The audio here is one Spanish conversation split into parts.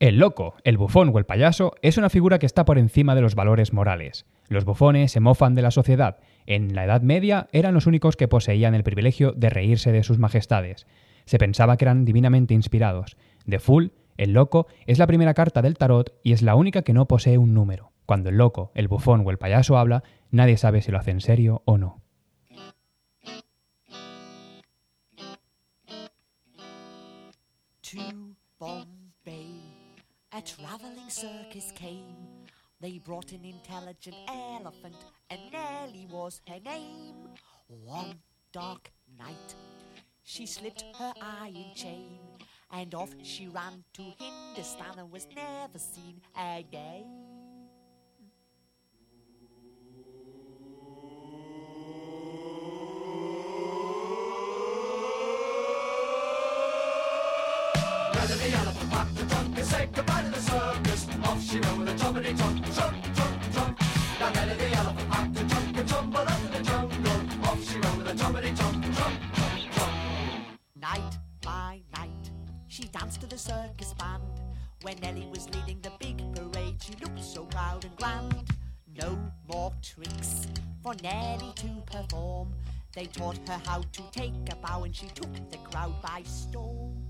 El loco, el bufón o el payaso es una figura que está por encima de los valores morales. Los bufones se mofan de la sociedad. En la Edad Media eran los únicos que poseían el privilegio de reírse de sus majestades. Se pensaba que eran divinamente inspirados. The Fool, el loco, es la primera carta del tarot y es la única que no posee un número. Cuando el loco, el bufón o el payaso habla, nadie sabe si lo hace en serio o no. A travelling circus came. They brought an intelligent elephant, and Nellie was her name. One dark night, she slipped her iron chain, and off she ran to Hindustan and was never seen again. circus said goodbye to the circus. Off she went with a trumpety trump, trump, trump, trump. Down Nelly the elephant packed a trunk and tumbled up in the jungle. Off she went with a trumpety trump, trump, trump, trump. Night by night, she danced to the circus band. When Nelly was leading the big parade, she looked so proud and grand. No more tricks for Nelly to perform. They taught her how to take a bow and she took the crowd by storm.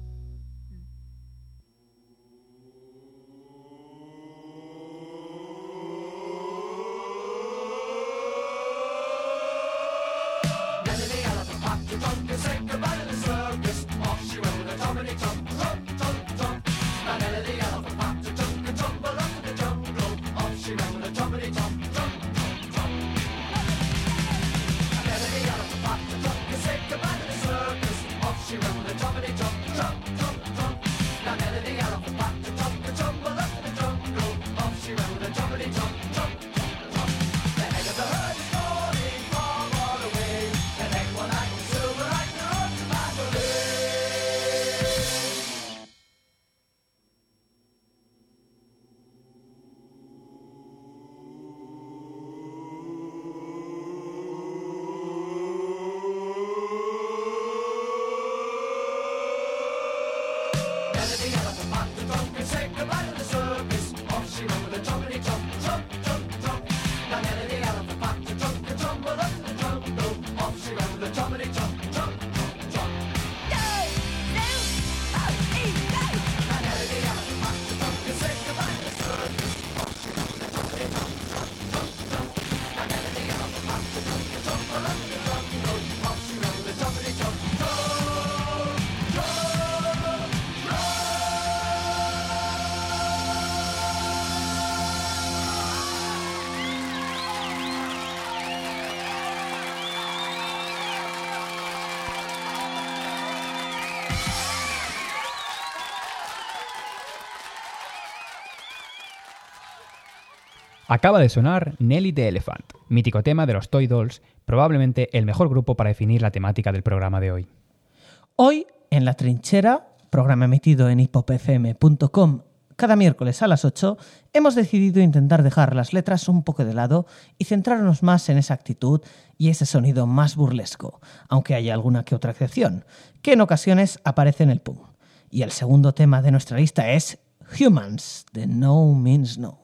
Acaba de sonar Nelly the Elephant, mítico tema de los Toy Dolls, probablemente el mejor grupo para definir la temática del programa de hoy. Hoy, en La Trinchera, programa emitido en hipopfm.com cada miércoles a las 8, hemos decidido intentar dejar las letras un poco de lado y centrarnos más en esa actitud y ese sonido más burlesco, aunque haya alguna que otra excepción, que en ocasiones aparece en el punk. Y el segundo tema de nuestra lista es Humans, de No Means No.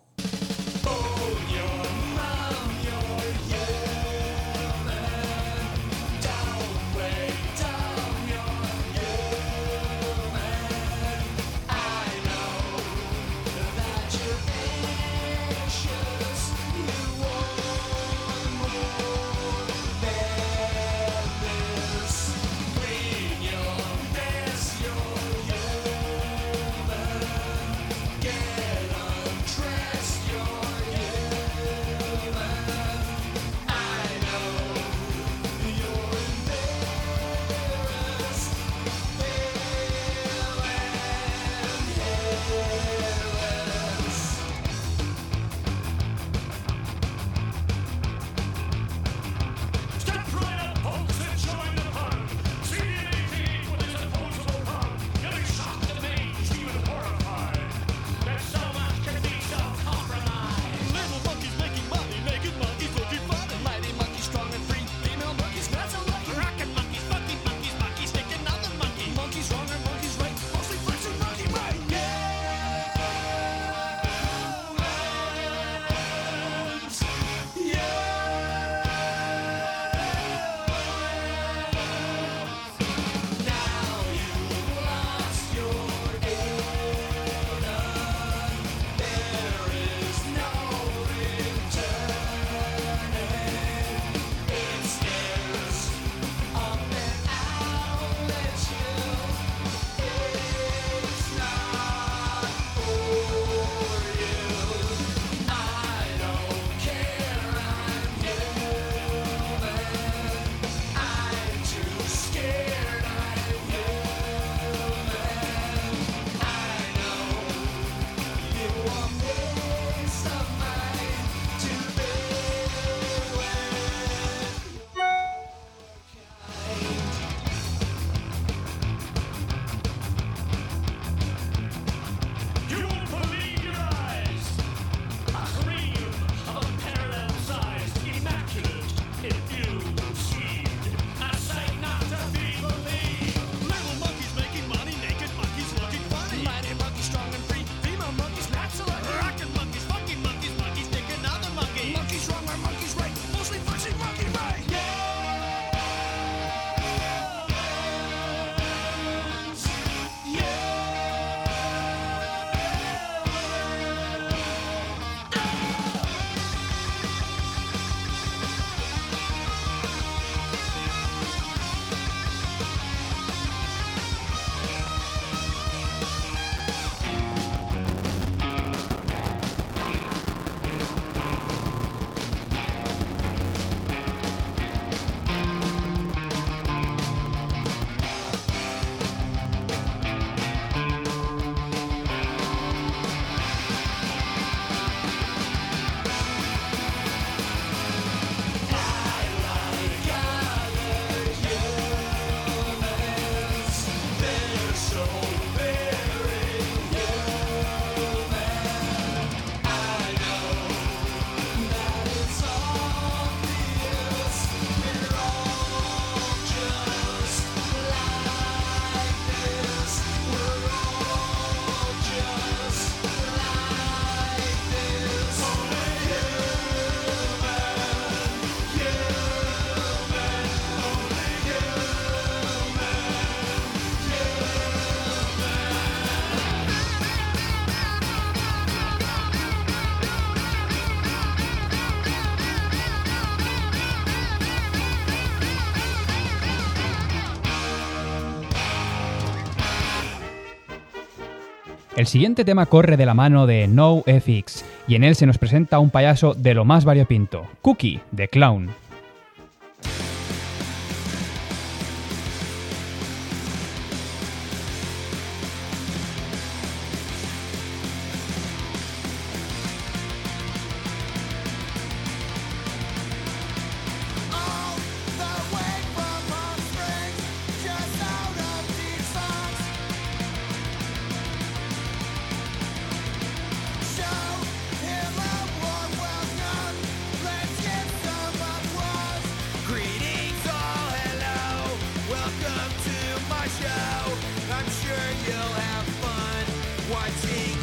El siguiente tema corre de la mano de NoFX y en él se nos presenta un payaso de lo más variopinto, Cookie, de Clown. Welcome to my show. I'm sure you'll have fun watching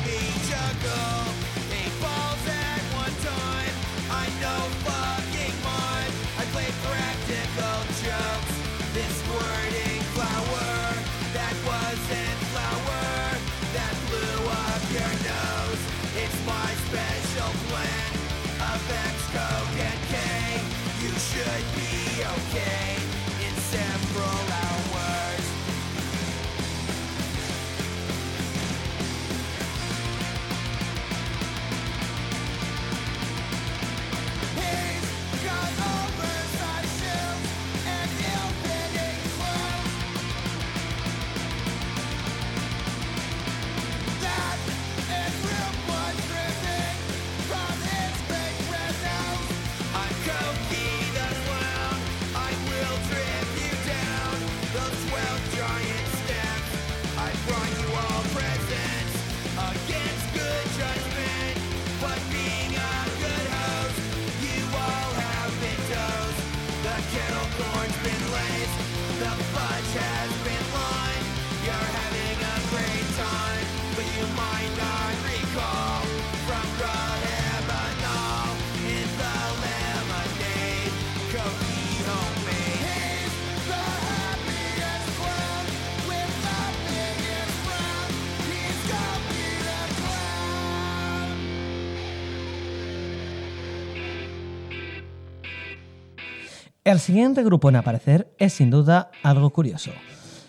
El siguiente grupo en aparecer es sin duda algo curioso.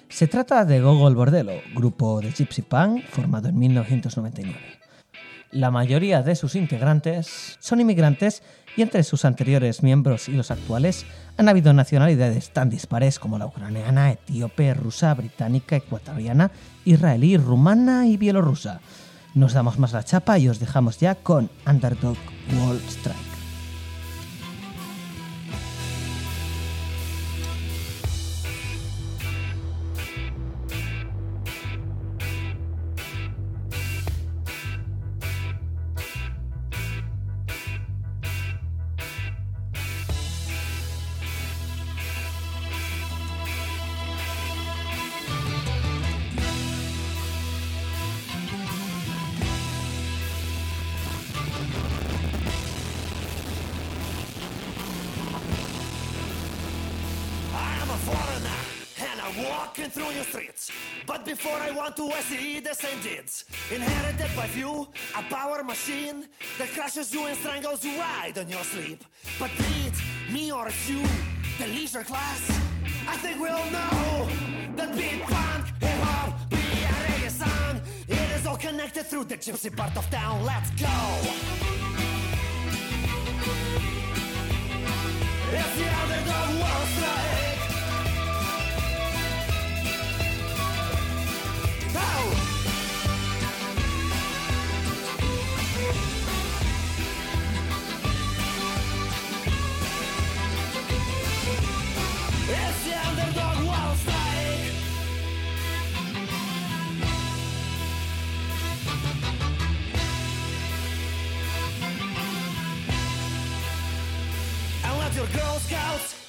Se trata de Gogol Bordello, grupo de Gypsy Punk formado en 1999. La mayoría de sus integrantes son inmigrantes y entre sus anteriores miembros y los actuales han habido nacionalidades tan dispares como la ucraniana, etíope, rusa, británica, ecuatoriana, israelí, rumana y bielorrusa. Nos damos más la chapa y os dejamos ya con Underdog Wall Strike. Strangles you right on your sleep. But be it me or it's you, the leisure class, I think we'll know that beat punk, hip hop, be a reggae song. It is all connected through the gypsy part of town. Let's go. It's the underdog world strike. Oh!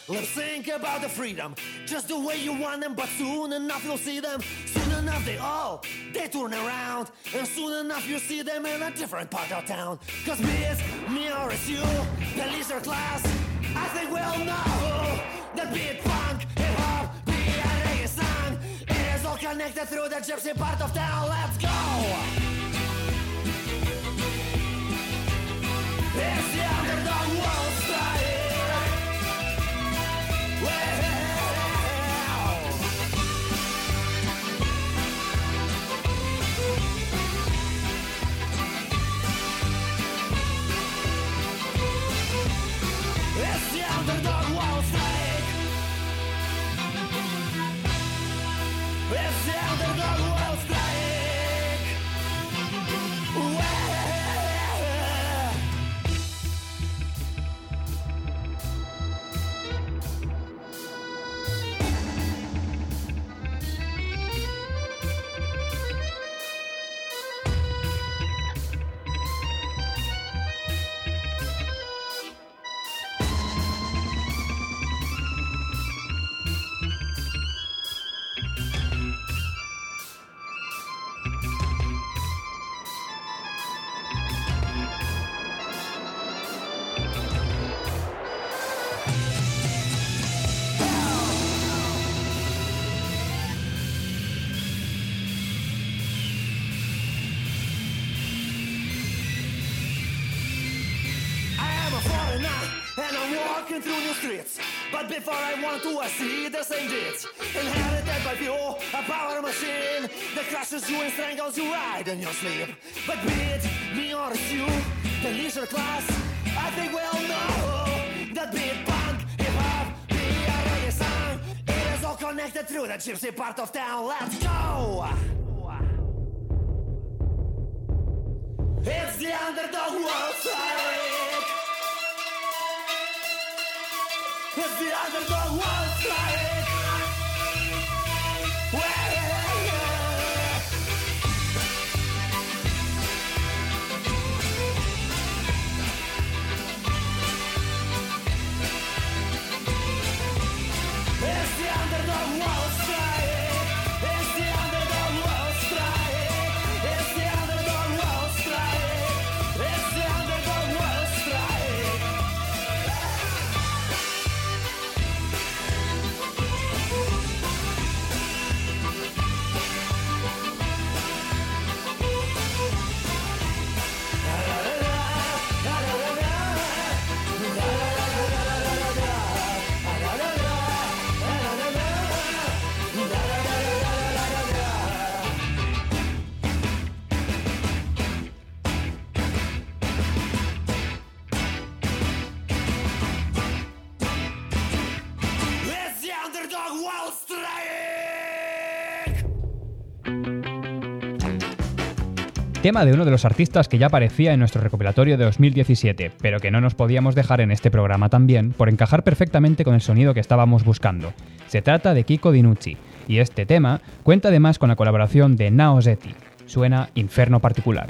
Lip sync about the freedom. Just the way you want them, but soon enough you'll see them. Soon enough they all, they turn around. And soon enough you see them in a different part of town. Cause me is me or it's you, the leisure class. I think we'll know that beat punk, hip hop, be a reggae song. It is all connected through the gypsy part of town. Let's go! It's the underdog the end of the before I want to, I see the same deeds. Inherited by few, a power machine that crushes you and strangles you right in your sleep. But be it me or it's you, the leisure class, I think we all know that beat punk, hip hop, be a reggae. It is all connected through the gypsy part of town. Let's go! It's the underdog world strike. It's the underdog world strike. Tema de uno de los artistas que ya aparecía en nuestro recopilatorio de 2017, pero que no nos podíamos dejar en este programa también por encajar perfectamente con el sonido que estábamos buscando. Se trata de Kiko Dinucci, y este tema cuenta además con la colaboración de Nao Zeti. Suena Inferno Particular.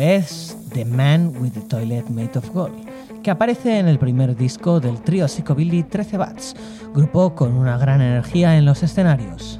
Es The Man with the Toilet Made of Gold, que aparece en el primer disco del trío Psychobilly 13 Bats, grupo con una gran energía en los escenarios.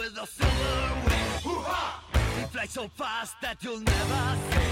with a silver wing. Hoo-ha! He flies so fast that you'll never see.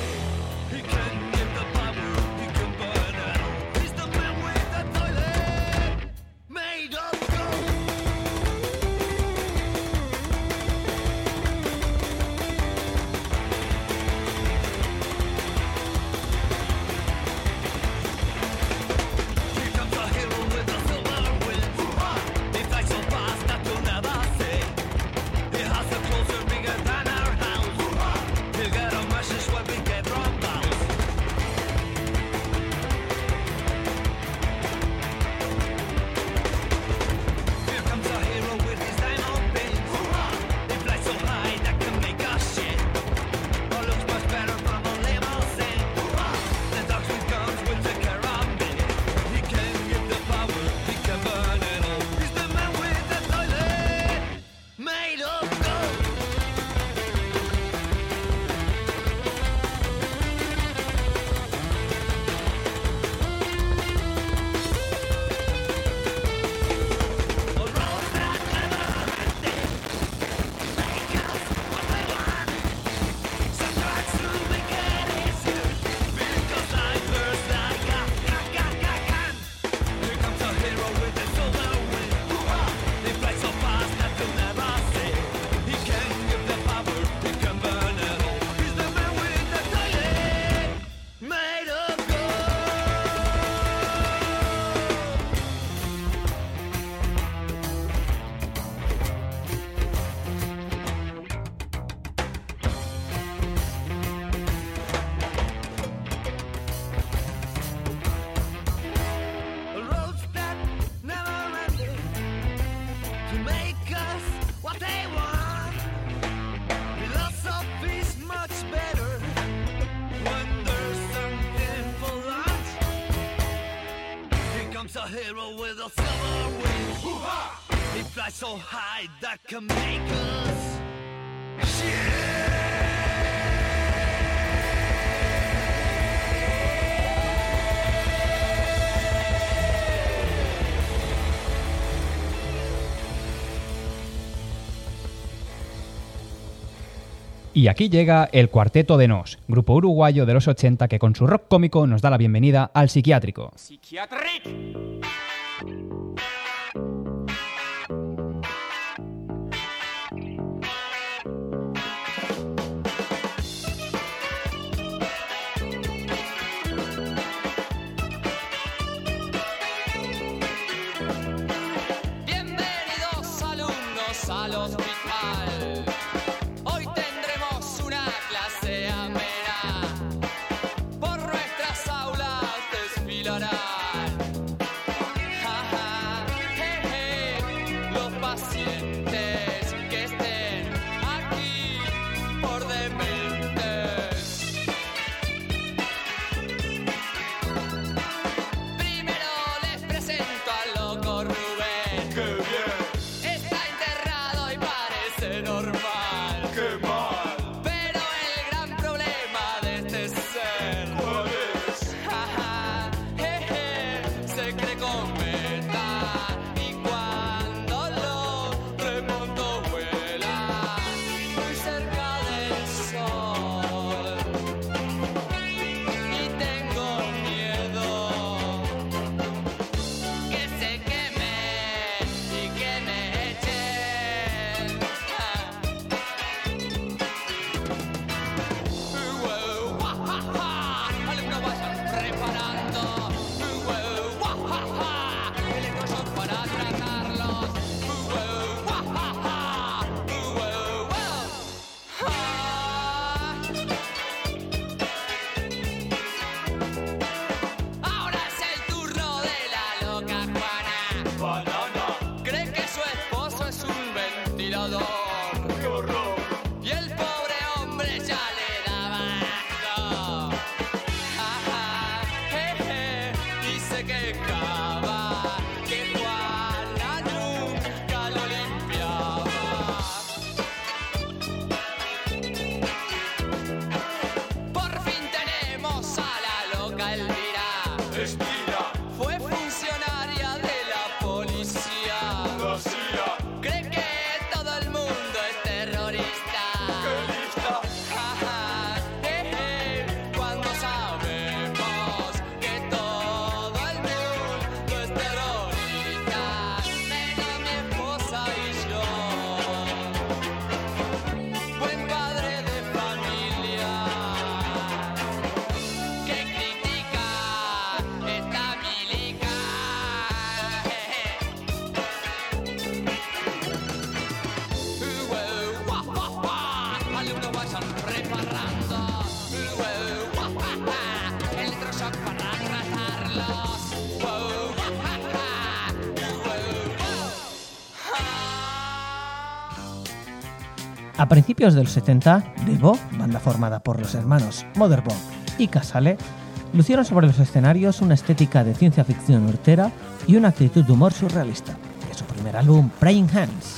so high that can make us. Y aquí llega el Cuarteto de Nos, grupo uruguayo de los 80 que con su rock cómico nos da la bienvenida al psiquiátrico. Psiquiatric. principios de los 70, Devo, banda formada por los hermanos Motherbone y Casale, lucieron sobre los escenarios una estética de ciencia ficción hortera y una actitud de humor surrealista. De su primer álbum, Praying Hands,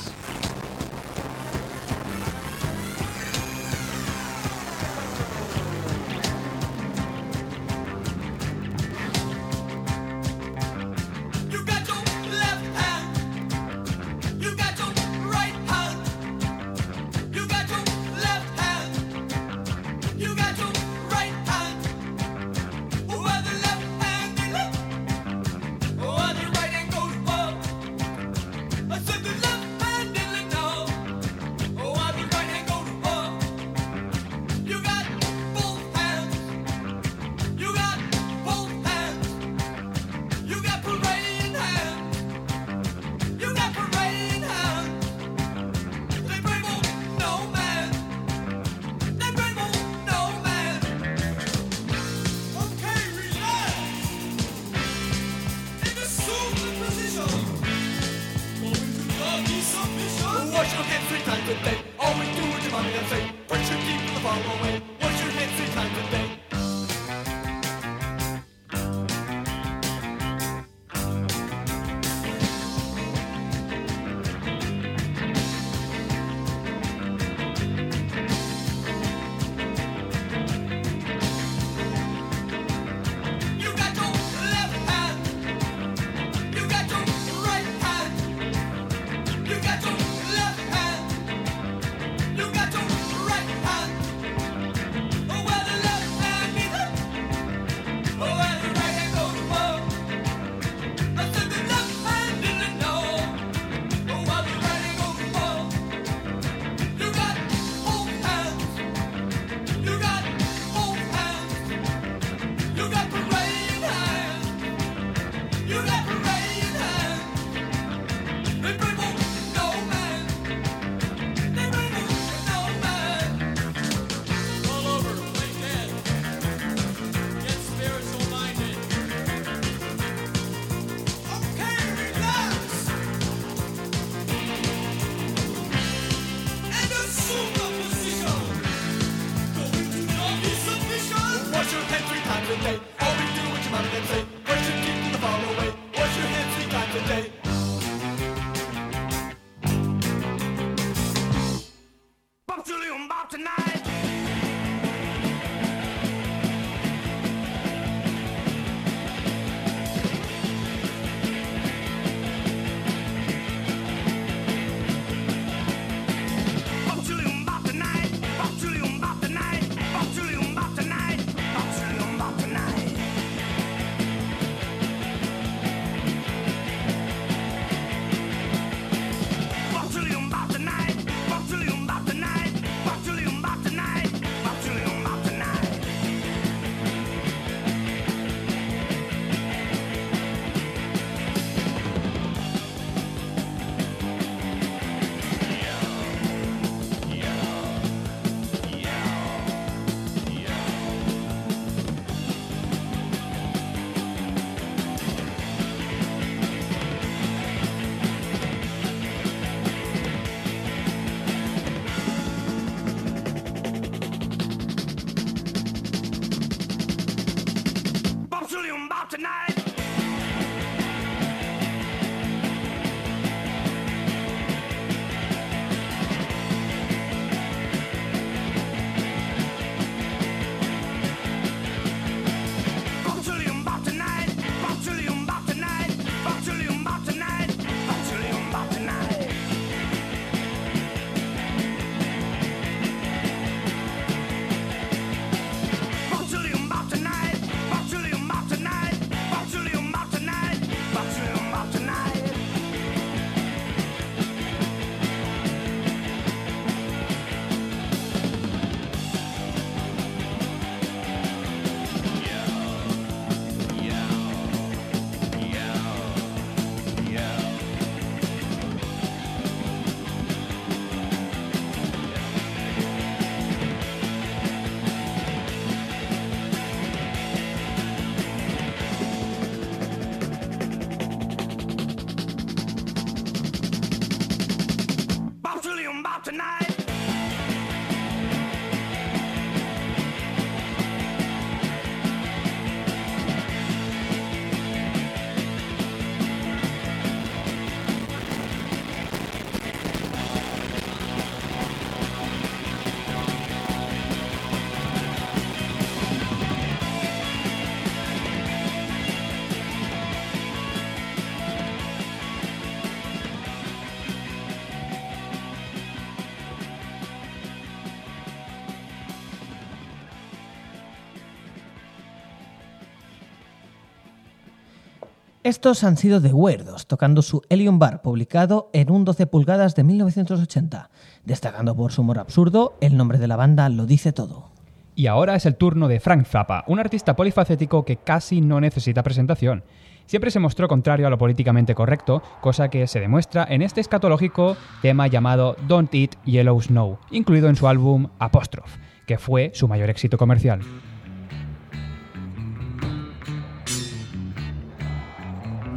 Estos han sido The Weirdos, tocando su Helium Bar, publicado en un 12 pulgadas de 1980. Destacando por su humor absurdo, el nombre de la banda lo dice todo. Y ahora es el turno de Frank Zappa, un artista polifacético que casi no necesita presentación. Siempre se mostró contrario a lo políticamente correcto, cosa que se demuestra en este escatológico tema llamado Don't Eat Yellow Snow, incluido en su álbum Apostrophe, que fue su mayor éxito comercial.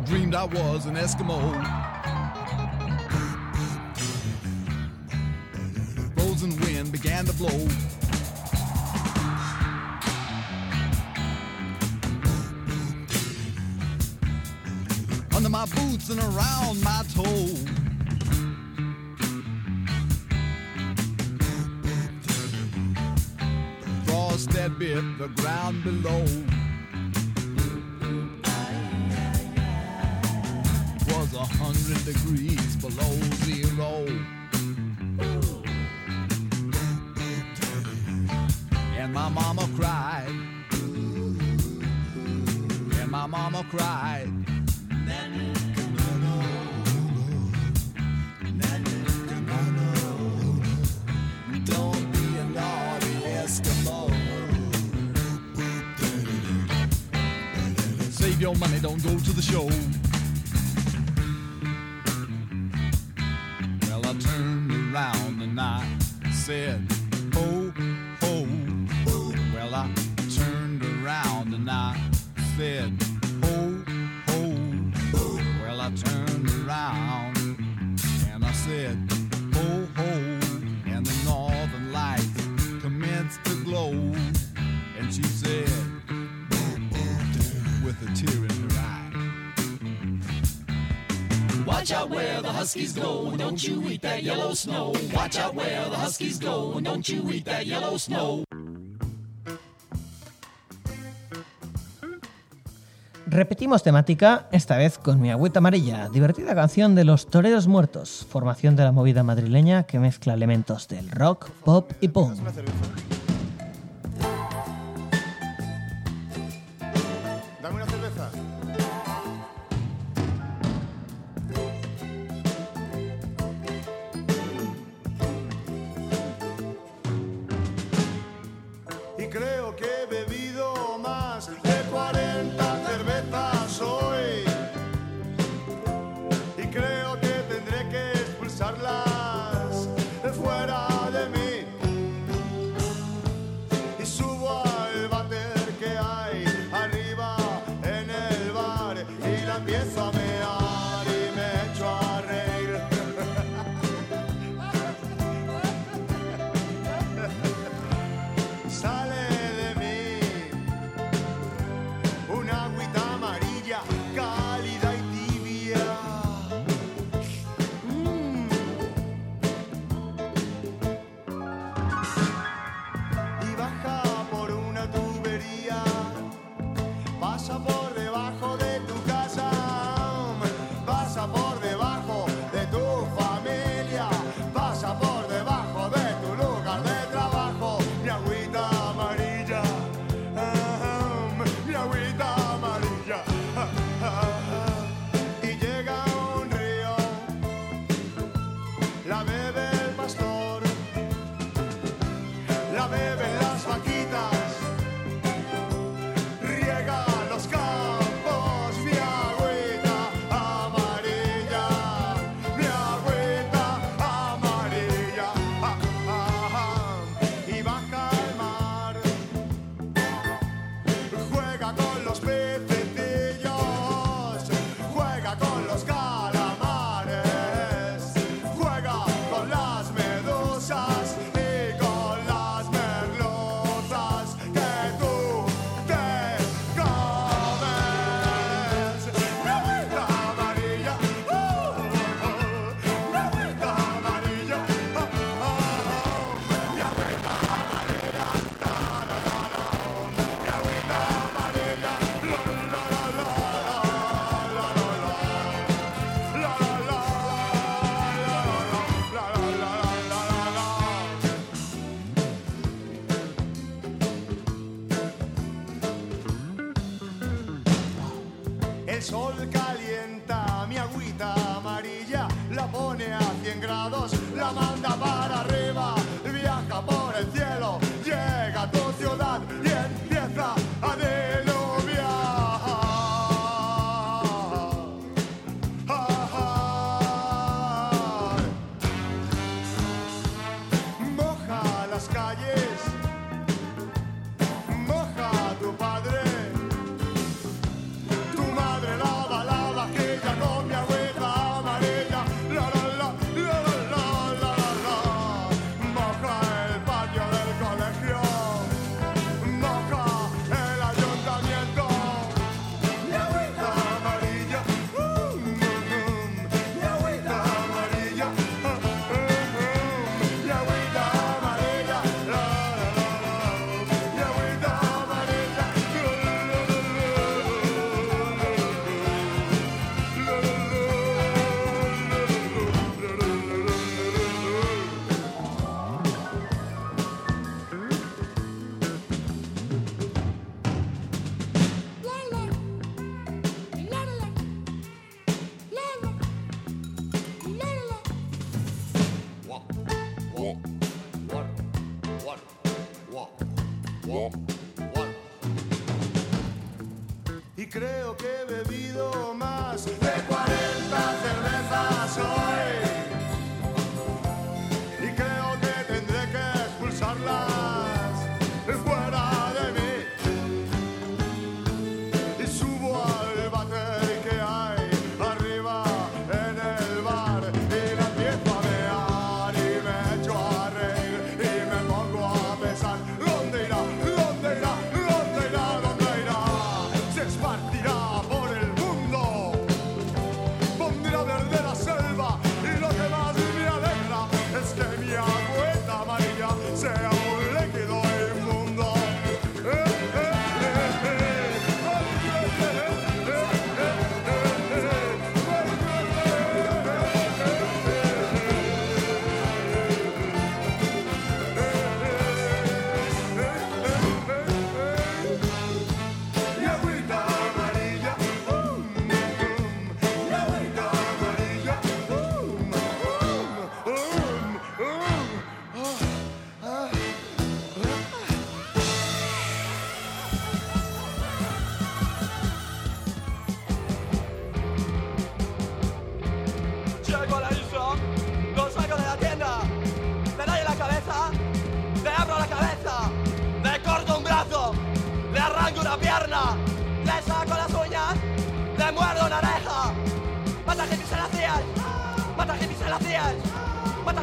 Dreamed I was an Eskimo. Frozen wind began to blow. Under my boots and around my toe. Frost that bit the ground below. Hundred degrees below zero. And my mama cried. And my mama cried. Don't be a naughty Eskimo. Save your money, don't go to the show. Watch out where the huskies go, don't you eat that yellow snow. Watch out where the huskies go, don't you eat that yellow snow. Repetimos temática, esta vez con mi agüita amarilla, divertida canción de Los Toreros Muertos, formación de la movida madrileña que mezcla elementos del rock, pop y punk. La pone a 100 grados, la manda para arriba,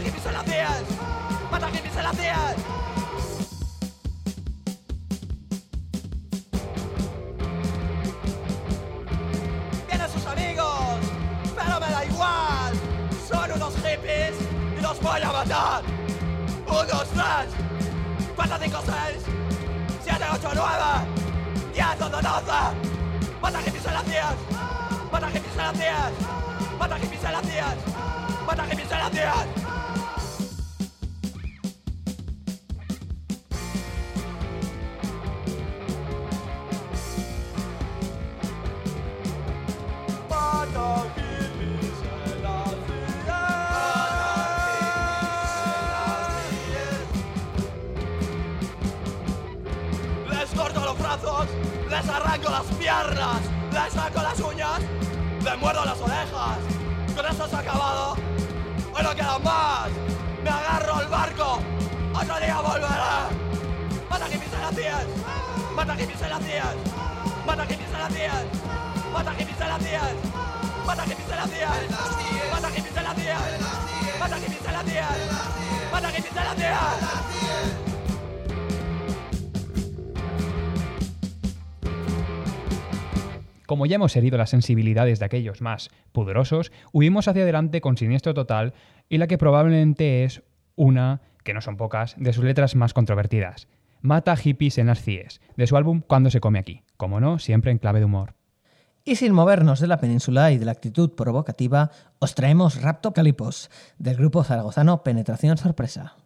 mata hippies en las tías, mata hippies en las tías. Tiene sus amigos, pero me da igual. Son unos hippies y los voy a matar. Un, dos, tres, cuatro, cinco, seis, siete, ocho, nueve, diez, once, doce. Mata hippies tías. Mata hippies tías. Mata hippies tías. Mata hippies en arranco las piernas, les saco las uñas, les muerdo las orejas. Con esto se ha acabado. Hoy no queda más. Me agarro al barco. Otro día volveré. Mata hippies en las tías. Mata hippies en las tías. Mata hippies en las tías. Mata hippies en las tías. Mata hippies en las tías. Mata hippies en las tías. Mata hippies en las tías. Mata hippies en las tías. Como ya hemos herido las sensibilidades de aquellos más pudorosos, huimos hacia adelante con Siniestro Total y la que probablemente es una, que no son pocas, de sus letras más controvertidas. Mata hippies en las CIES, de su álbum Cuando se come aquí. Como no, siempre en clave de humor. Y sin movernos de la península y de la actitud provocativa, os traemos Rapto Calipos, del grupo zaragozano Penetración Sorpresa.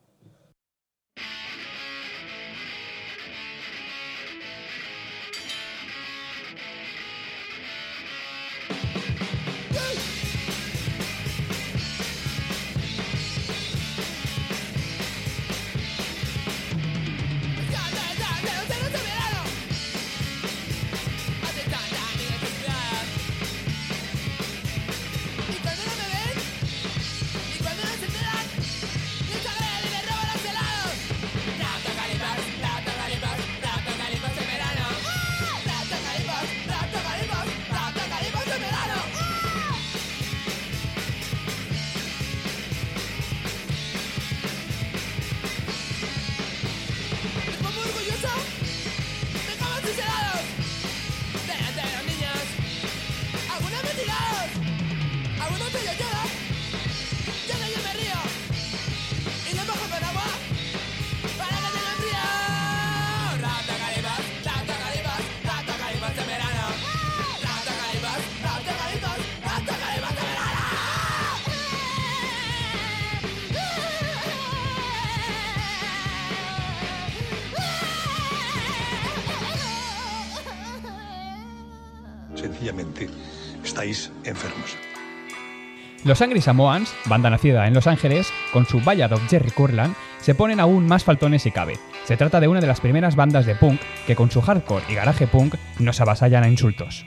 sencillamente estáis enfermos. Los Angry Samoans, banda nacida en Los Ángeles, con su Ballad of Jerry Curland, se ponen aún más faltones si cabe. Se trata de una de las primeras bandas de punk que con su hardcore y garaje punk nos avasallan a insultos.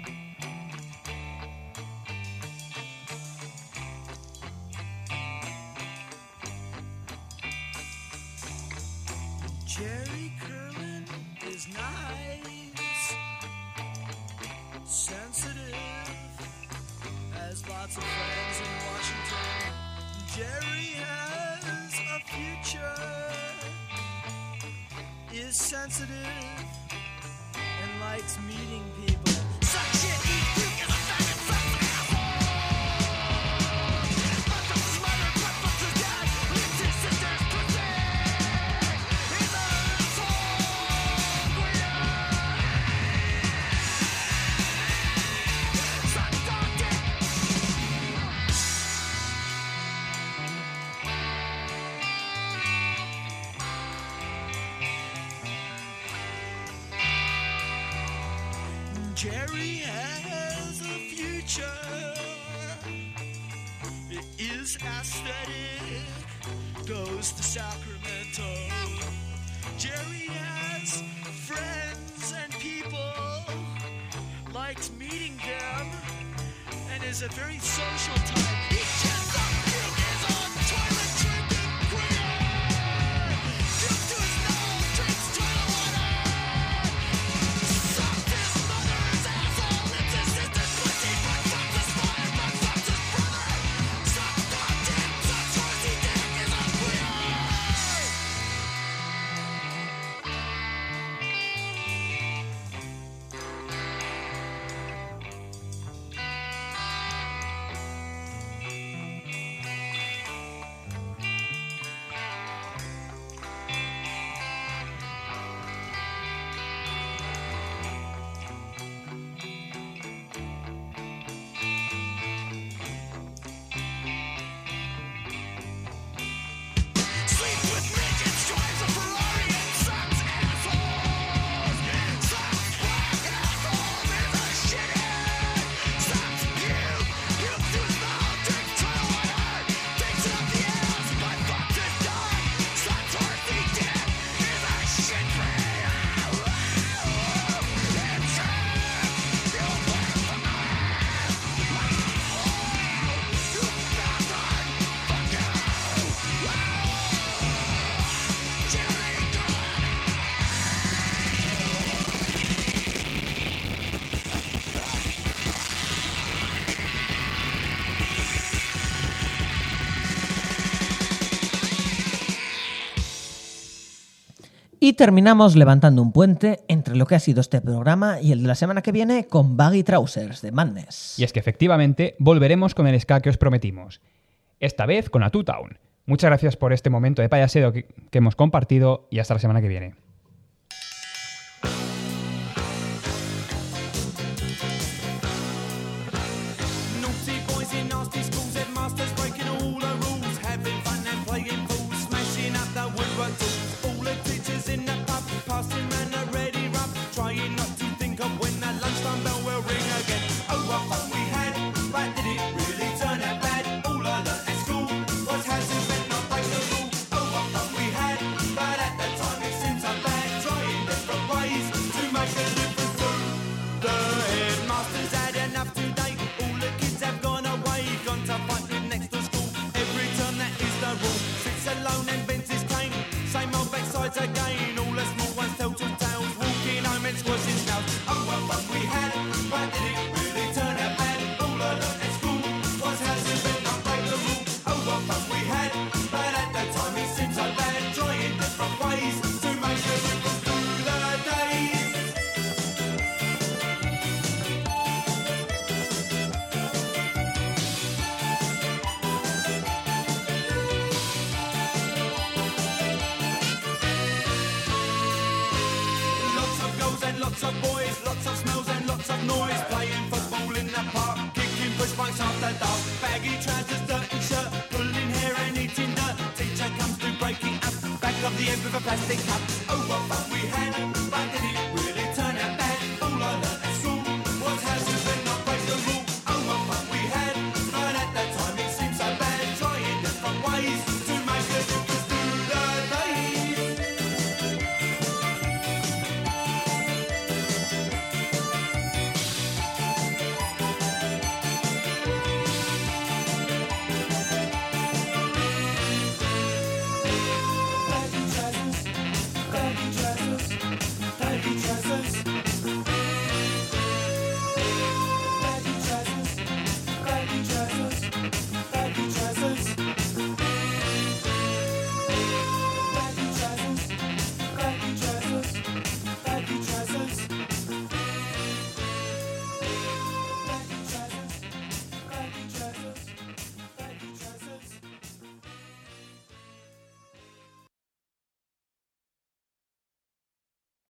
is a very social time. Y terminamos levantando un puente entre lo que ha sido este programa y el de la semana que viene con Baggy Trousers de Madness. Y es que efectivamente volveremos con el ska que os prometimos. Esta vez con A Two Town. Muchas gracias por este momento de payaseo que hemos compartido y hasta la semana que viene. words a plastic cup.